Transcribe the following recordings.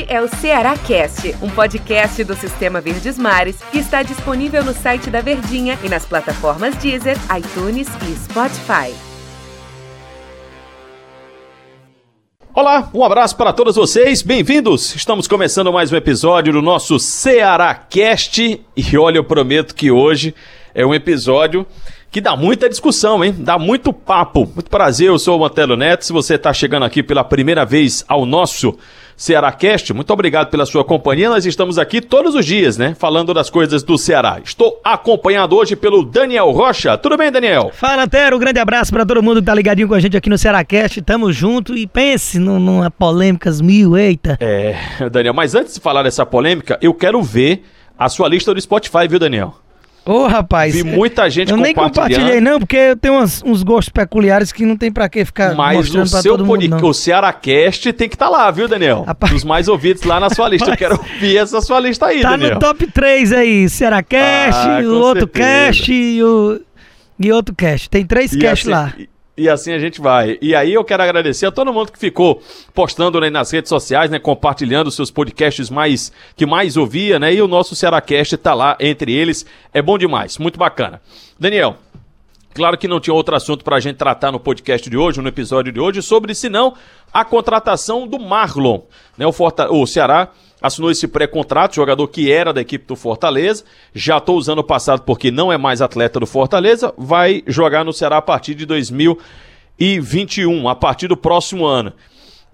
Este é o Ceará Cast, um podcast do Sistema Verdes Mares que está disponível no site da Verdinha e nas plataformas Deezer, iTunes e Spotify. Olá, um abraço para todos vocês, bem-vindos! Estamos começando mais um episódio do nosso Ceará Cast e olha, eu prometo que hoje é um episódio que dá muita discussão, hein? Dá muito papo. Muito prazer, eu sou o Mantelo Neto. Se você está chegando aqui pela primeira vez ao nosso Ceará Cast, muito obrigado pela sua companhia. Nós estamos aqui todos os dias, né? Falando das coisas do Ceará. Estou acompanhado hoje pelo Daniel Rocha. Tudo bem, Daniel? Fala, Tero. Um grande abraço para todo mundo que tá ligadinho com a gente aqui no Ceará Cast. Tamo junto e pense numa polêmicas mil, eita. É, Daniel, mas antes de falar dessa polêmica, eu quero ver a sua lista do Spotify, viu, Daniel? Ô, rapaz. Vi muita gente eu nem compartilhei, não, porque eu tenho uns, uns gostos peculiares que não tem pra que ficar Mas mostrando o seu todo mundo, não. o Cearacast tem que estar lá, viu, Daniel? Rapaz. Os mais ouvidos lá na sua lista. Eu quero ouvir essa sua lista aí, Tá Daniel. no top 3 aí, Ceará Cast, Ah, o outro certeza. cast e o... E outro cast. Tem três E casts assim, lá. E, e assim a gente vai. E aí eu quero agradecer a todo mundo que ficou postando né, nas redes sociais, né, compartilhando seus podcasts mais que mais ouvia, né? E o nosso Cearacast tá lá entre eles. É bom demais, muito bacana. Daniel, Claro que não tinha outro assunto para a gente tratar no podcast de hoje, no episódio de hoje, sobre senão a contratação do Marlon. Né, o, Forta- o Ceará assinou esse pré-contrato, jogador que era da equipe do Fortaleza, já estou usando o passado porque não é mais atleta do Fortaleza, vai jogar no Ceará a partir de 2021, a partir do próximo ano.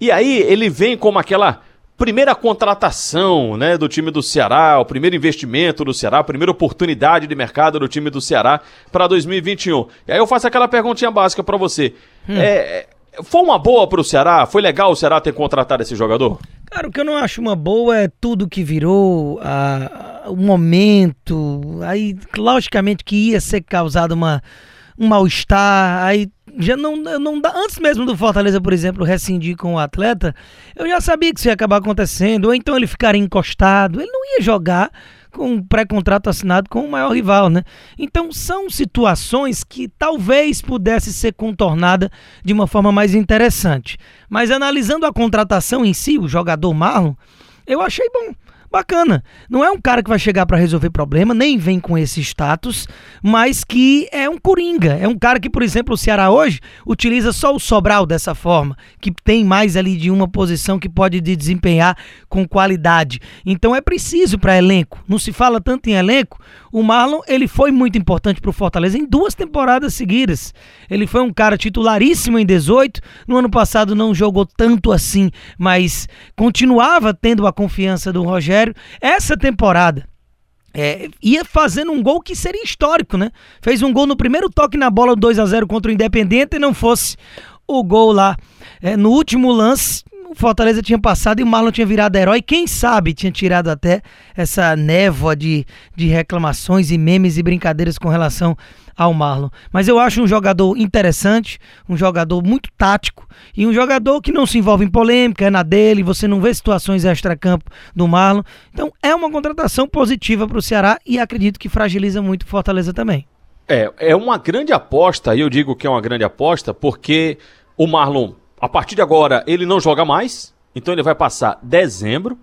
E aí ele vem como aquela primeira contratação, né, do time do Ceará, o primeiro investimento do Ceará, a primeira oportunidade de mercado do time do Ceará para 2021. E aí eu faço aquela perguntinha básica para você. É, é, foi uma boa para o Ceará? Foi legal o Ceará ter contratado esse jogador? Cara, o que eu não acho uma boa é tudo que virou, a- a- o momento, aí logicamente que ia ser causado uma, um mal-estar, aí já não, não dá, antes mesmo do Fortaleza, por exemplo, rescindir com o atleta, eu já sabia que isso ia acabar acontecendo, ou então ele ficaria encostado, ele não ia jogar com um pré-contrato assinado com o maior rival, né? Então são situações que talvez pudesse ser contornada de uma forma mais interessante. Mas analisando a contratação em si, o jogador Marlon, eu achei bom. Bacana. Não é um cara que vai chegar para resolver problema, nem vem com esse status, mas que é um coringa. É um cara que, por exemplo, o Ceará hoje utiliza só o Sobral dessa forma, que tem mais ali de uma posição que pode de desempenhar com qualidade. Então é preciso para elenco. Não se fala tanto em elenco. O Marlon, ele foi muito importante para o Fortaleza em duas temporadas seguidas. Ele foi um cara titularíssimo em 18. No ano passado não jogou tanto assim, mas continuava tendo a confiança do Rogério. Essa temporada é, ia fazendo um gol que seria histórico, né? Fez um gol no primeiro toque na bola 2 a 0 contra o Independente e não fosse o gol lá é, no último lance. O Fortaleza tinha passado e o Marlon tinha virado herói. Quem sabe tinha tirado até essa névoa de, de reclamações e memes e brincadeiras com relação ao Marlon. Mas eu acho um jogador interessante, um jogador muito tático e um jogador que não se envolve em polêmica, é na dele, você não vê situações extra-campo do Marlon. Então é uma contratação positiva para o Ceará e acredito que fragiliza muito o Fortaleza também. É, é uma grande aposta, e eu digo que é uma grande aposta, porque o Marlon, a partir de agora, ele não joga mais, então ele vai passar dezembro,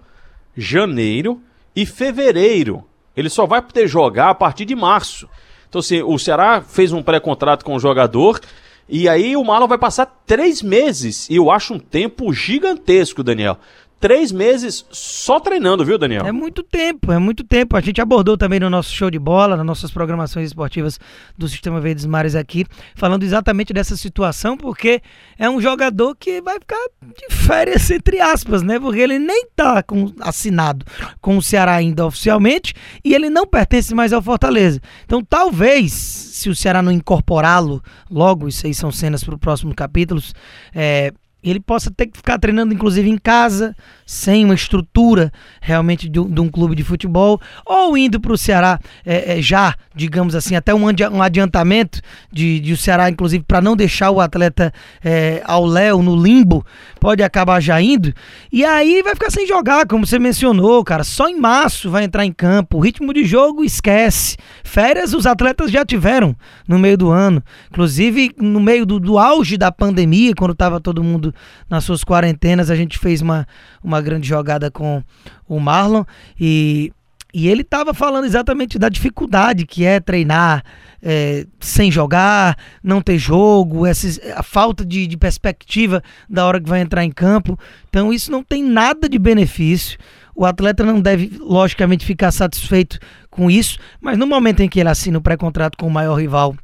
janeiro e fevereiro. Ele só vai poder jogar a partir de março. Então, assim, o Ceará fez um pré-contrato com o jogador, e aí o Marlon vai passar três meses, e eu acho um tempo gigantesco, Daniel. Três meses só treinando, viu, Daniel? É muito tempo, é muito tempo. A gente abordou também no nosso show de bola, nas nossas programações esportivas do Sistema Verdes Mares aqui, falando exatamente dessa situação, porque é um jogador que vai ficar de férias, entre aspas, né? Porque ele nem tá com, assinado com o Ceará ainda oficialmente e ele não pertence mais ao Fortaleza. Então, talvez, se o Ceará não incorporá-lo logo, isso aí são cenas para os próximos capítulos, é, ele possa ter que ficar treinando, inclusive, em casa, sem uma estrutura realmente de, um- de um clube de futebol, ou indo para o Ceará é, é, já, digamos assim, até um, um adiantamento de, de o Ceará, inclusive, para não deixar o atleta é, ao léu, no limbo, pode acabar já indo, e aí vai ficar sem jogar, como você mencionou, cara, só em março vai entrar em campo, o ritmo de jogo esquece, férias os atletas já tiveram no meio do ano, inclusive no meio do, do auge da pandemia, quando estava todo mundo nas suas quarentenas, a gente fez uma, uma grande jogada com o Marlon e e ele estava falando exatamente da dificuldade que é treinar é, sem jogar, não ter jogo, esses, a falta de, de perspectiva da hora que vai entrar em campo. Então, isso não tem nada de benefício. O atleta não deve, logicamente, ficar satisfeito com isso, mas no momento em que ele assina o pré-contrato com o maior rival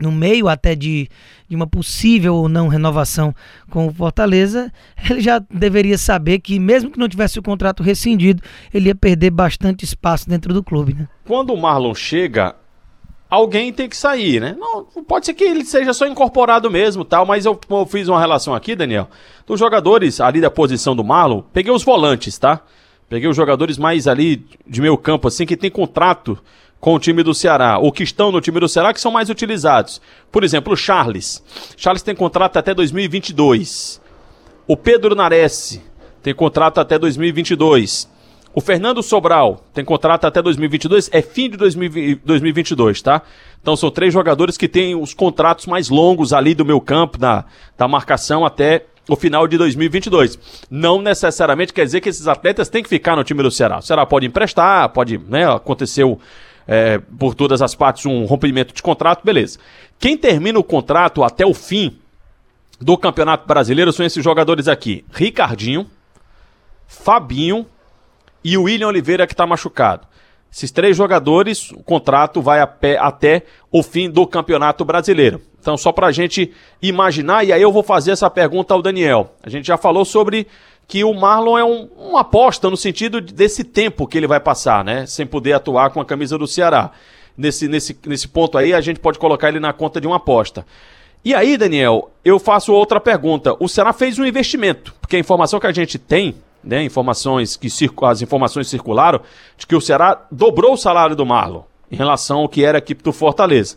no meio até de, de uma possível ou não renovação com o Fortaleza, ele já deveria saber que, mesmo que não tivesse o contrato rescindido, ele ia perder bastante espaço dentro do clube. Né? Quando o Marlon chega, alguém tem que sair, né? Não, pode ser que ele seja só incorporado mesmo, tal, mas eu, eu fiz uma relação aqui, Daniel, dos jogadores ali da posição do Marlon, peguei os volantes, tá? Peguei os jogadores mais ali de meio campo, assim, que tem contrato com o time do Ceará, ou que estão no time do Ceará, que são mais utilizados. Por exemplo, o Charles. Charles tem contrato até 2022. O Pedro Nares tem contrato até 2022. O Fernando Sobral tem contrato até 2022, é fim de 2022, tá? Então são três jogadores que têm os contratos mais longos ali do meu campo, da, da marcação até o final de 2022. Não necessariamente quer dizer que esses atletas têm que ficar no time do Ceará. O Ceará pode emprestar, pode, né, aconteceu é, por todas as partes um rompimento de contrato, beleza. Quem termina o contrato até o fim do Campeonato Brasileiro são esses jogadores aqui: Ricardinho, Fabinho e o William Oliveira, que está machucado. Esses três jogadores, o contrato vai até o fim do Campeonato Brasileiro. Então, só para a gente imaginar, e aí eu vou fazer essa pergunta ao Daniel. A gente já falou sobre que o Marlon é um, uma aposta no sentido desse tempo que ele vai passar, né? Sem poder atuar com a camisa do Ceará. Nesse, nesse, nesse ponto aí, a gente pode colocar ele na conta de uma aposta. E aí, Daniel, eu faço outra pergunta. O Ceará fez um investimento, porque a informação que a gente tem, né, informações que as informações circularam, de que o Ceará dobrou o salário do Marlon em relação ao que era a equipe do Fortaleza.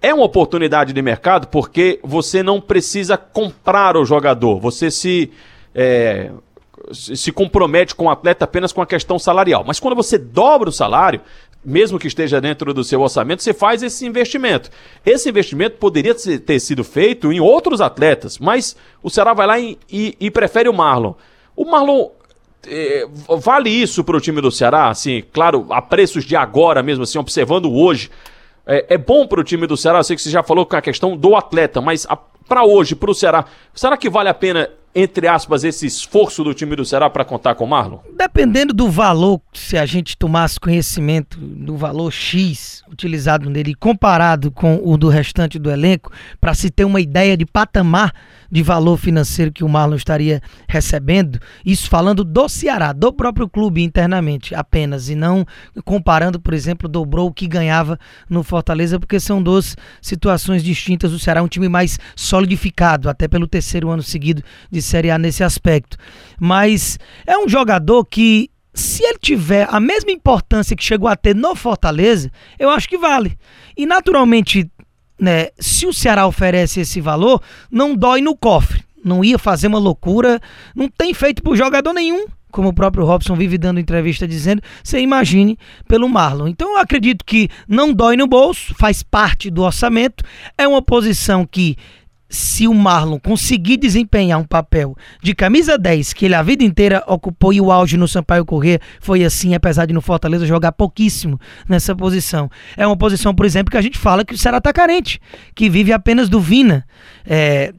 É uma oportunidade de mercado porque você não precisa comprar o jogador, você se é, se compromete com o atleta apenas com a questão salarial. Mas quando você dobra o salário, mesmo que esteja dentro do seu orçamento, você faz esse investimento. Esse investimento poderia ter sido feito em outros atletas, mas o Ceará vai lá e, e, e prefere o Marlon. O Marlon é, vale isso para o time do Ceará? Assim, claro, a preços de agora mesmo, assim, observando hoje. É, é bom para o time do Ceará, eu sei que você já falou com a questão do atleta, mas para hoje, para o Ceará, será que vale a pena entre aspas, esse esforço do time do Ceará para contar com o Marlon? Dependendo do valor, se a gente tomasse conhecimento do valor X utilizado nele comparado com o do restante do elenco, para se ter uma ideia de patamar de valor financeiro que o Marlon estaria recebendo, isso falando do Ceará, do próprio clube internamente apenas, e não comparando, por exemplo, dobrou o que ganhava no Fortaleza, porque são duas situações distintas. O Ceará é um time mais solidificado, até pelo terceiro ano seguido de Série A nesse aspecto. Mas é um jogador que se ele tiver a mesma importância que chegou a ter no Fortaleza, eu acho que vale. E naturalmente né, se o Ceará oferece esse valor, não dói no cofre. Não ia fazer uma loucura, não tem feito por jogador nenhum, como o próprio Robson vive dando entrevista dizendo, você imagine pelo Marlon. Então eu acredito que não dói no bolso, faz parte do orçamento, é uma posição que se o Marlon conseguir desempenhar um papel de camisa 10, que ele a vida inteira ocupou e o auge no Sampaio Correr foi assim, apesar de no Fortaleza jogar pouquíssimo nessa posição. É uma posição, por exemplo, que a gente fala que o Ceará tá carente, que vive apenas do Vina. É,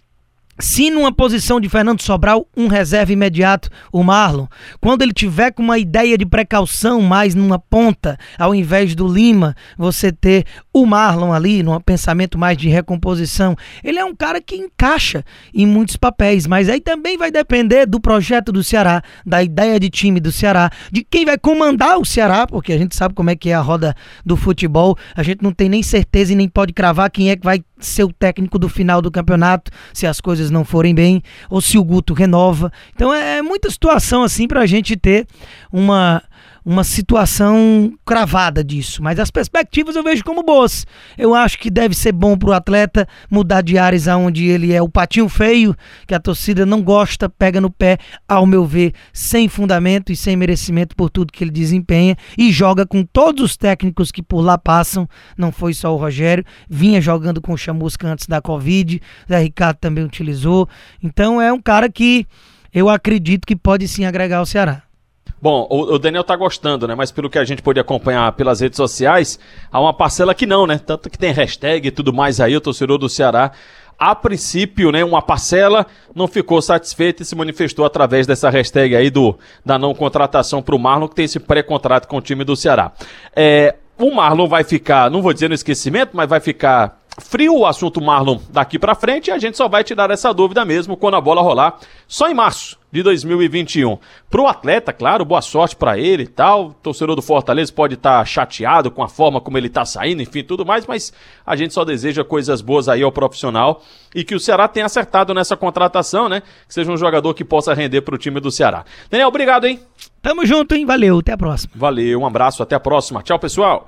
se numa posição de Fernando Sobral, um reserva imediato, o Marlon, quando ele tiver com uma ideia de precaução mais numa ponta, ao invés do Lima, você ter o Marlon ali, num pensamento mais de recomposição, ele é um cara que encaixa em muitos papéis, mas aí também vai depender do projeto do Ceará, da ideia de time do Ceará, de quem vai comandar o Ceará, porque a gente sabe como é que é a roda do futebol, a gente não tem nem certeza e nem pode cravar quem é que vai ser o técnico do final do campeonato, se as coisas não forem bem, ou se o Guto renova. Então é, é muita situação assim para a gente ter uma uma situação cravada disso, mas as perspectivas eu vejo como boas. Eu acho que deve ser bom para o atleta mudar de áreas aonde ele é o patinho feio, que a torcida não gosta, pega no pé, ao meu ver, sem fundamento e sem merecimento por tudo que ele desempenha e joga com todos os técnicos que por lá passam. Não foi só o Rogério, vinha jogando com o Chamusca antes da Covid, o Zé Ricardo também utilizou. Então é um cara que eu acredito que pode sim agregar ao Ceará. Bom, o, Daniel tá gostando, né? Mas pelo que a gente pôde acompanhar pelas redes sociais, há uma parcela que não, né? Tanto que tem hashtag e tudo mais aí, o torcedor do Ceará. A princípio, né, uma parcela não ficou satisfeita e se manifestou através dessa hashtag aí do, da não contratação para o Marlon, que tem esse pré-contrato com o time do Ceará. É, o Marlon vai ficar, não vou dizer no esquecimento, mas vai ficar frio o assunto Marlon daqui para frente e a gente só vai tirar essa dúvida mesmo quando a bola rolar só em março de 2021. Pro atleta, claro, boa sorte para ele e tal. O torcedor do Fortaleza pode estar tá chateado com a forma como ele tá saindo, enfim, tudo mais, mas a gente só deseja coisas boas aí ao profissional e que o Ceará tenha acertado nessa contratação, né? Que seja um jogador que possa render pro time do Ceará. Daniel, obrigado, hein? Tamo junto, hein? Valeu, até a próxima. Valeu, um abraço, até a próxima. Tchau, pessoal.